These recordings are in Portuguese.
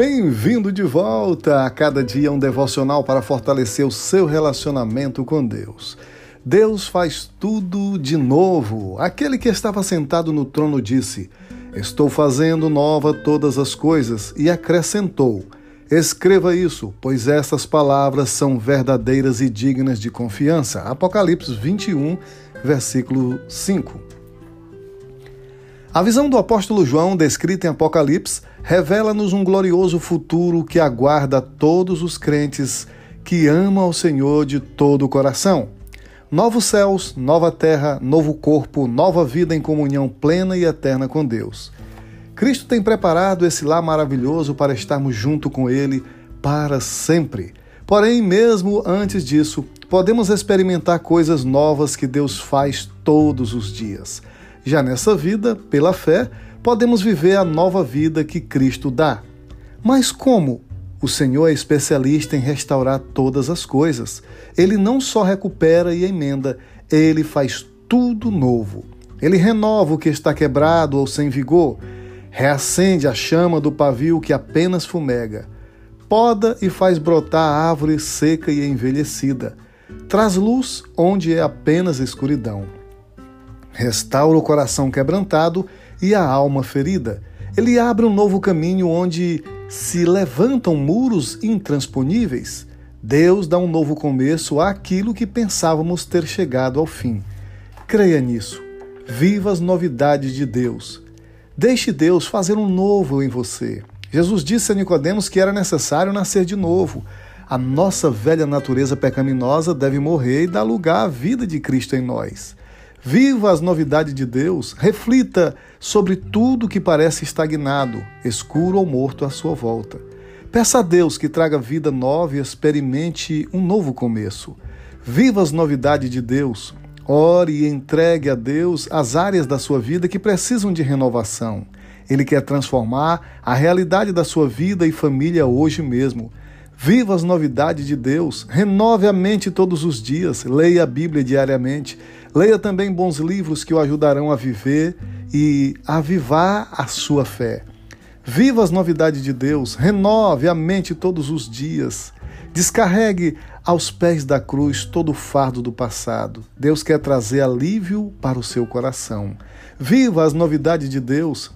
bem-vindo de volta. A cada dia um devocional para fortalecer o seu relacionamento com Deus. Deus faz tudo de novo. Aquele que estava sentado no trono disse: Estou fazendo nova todas as coisas, e acrescentou: Escreva isso, pois estas palavras são verdadeiras e dignas de confiança. Apocalipse 21, versículo 5. A visão do apóstolo João, descrita em Apocalipse, revela-nos um glorioso futuro que aguarda todos os crentes que amam ao Senhor de todo o coração. Novos céus, nova terra, novo corpo, nova vida em comunhão plena e eterna com Deus. Cristo tem preparado esse lar maravilhoso para estarmos junto com Ele para sempre. Porém, mesmo antes disso, podemos experimentar coisas novas que Deus faz todos os dias. Já nessa vida, pela fé, podemos viver a nova vida que Cristo dá. Mas como? O Senhor é especialista em restaurar todas as coisas. Ele não só recupera e emenda, ele faz tudo novo. Ele renova o que está quebrado ou sem vigor, reacende a chama do pavio que apenas fumega, poda e faz brotar a árvore seca e envelhecida, traz luz onde é apenas escuridão restaura o coração quebrantado e a alma ferida. Ele abre um novo caminho onde se levantam muros intransponíveis. Deus dá um novo começo àquilo que pensávamos ter chegado ao fim. Creia nisso. Viva as novidades de Deus. Deixe Deus fazer um novo em você. Jesus disse a Nicodemos que era necessário nascer de novo. A nossa velha natureza pecaminosa deve morrer e dar lugar à vida de Cristo em nós. Viva as novidades de Deus, reflita sobre tudo que parece estagnado, escuro ou morto à sua volta. Peça a Deus que traga vida nova e experimente um novo começo. Viva as novidades de Deus. Ore e entregue a Deus as áreas da sua vida que precisam de renovação. Ele quer transformar a realidade da sua vida e família hoje mesmo. Viva as novidades de Deus, renove a mente todos os dias, leia a Bíblia diariamente, leia também bons livros que o ajudarão a viver e avivar a sua fé. Viva as novidades de Deus, renove a mente todos os dias, descarregue aos pés da cruz todo o fardo do passado. Deus quer trazer alívio para o seu coração. Viva as novidades de Deus,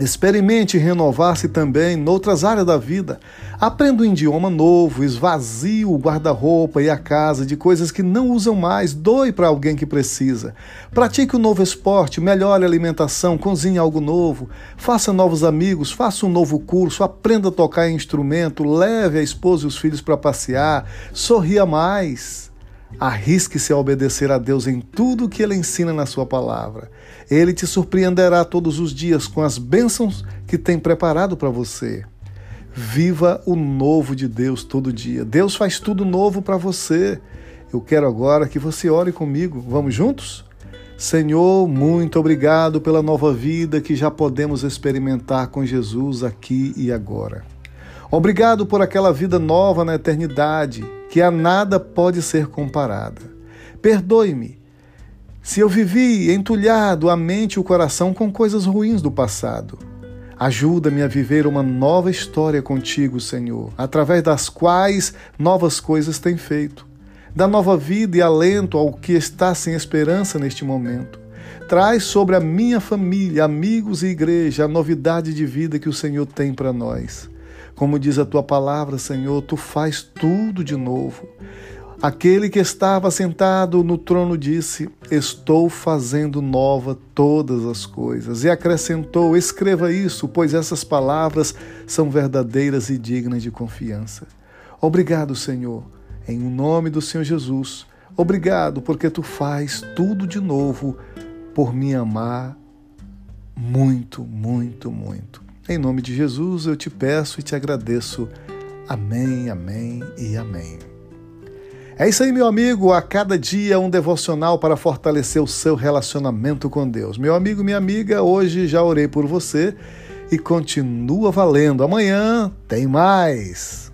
Experimente renovar-se também noutras áreas da vida. Aprenda um idioma novo, esvazie o guarda-roupa e a casa de coisas que não usam mais, doe para alguém que precisa. Pratique um novo esporte, melhore a alimentação, cozinhe algo novo, faça novos amigos, faça um novo curso, aprenda a tocar instrumento, leve a esposa e os filhos para passear, sorria mais. Arrisque-se a obedecer a Deus em tudo o que Ele ensina na Sua palavra. Ele te surpreenderá todos os dias com as bênçãos que tem preparado para você. Viva o novo de Deus todo dia. Deus faz tudo novo para você. Eu quero agora que você ore comigo. Vamos juntos? Senhor, muito obrigado pela nova vida que já podemos experimentar com Jesus aqui e agora. Obrigado por aquela vida nova na eternidade que a nada pode ser comparada. Perdoe-me se eu vivi entulhado a mente e o coração com coisas ruins do passado. Ajuda-me a viver uma nova história contigo, Senhor, através das quais novas coisas têm feito. Dá nova vida e alento ao que está sem esperança neste momento. Traz sobre a minha família, amigos e igreja a novidade de vida que o Senhor tem para nós. Como diz a tua palavra, Senhor, tu faz tudo de novo. Aquele que estava sentado no trono disse: Estou fazendo nova todas as coisas. E acrescentou: Escreva isso, pois essas palavras são verdadeiras e dignas de confiança. Obrigado, Senhor, em nome do Senhor Jesus. Obrigado porque tu faz tudo de novo por me amar muito, muito, muito. Em nome de Jesus eu te peço e te agradeço. Amém, amém e amém. É isso aí, meu amigo. A cada dia um devocional para fortalecer o seu relacionamento com Deus. Meu amigo, minha amiga, hoje já orei por você e continua valendo. Amanhã tem mais.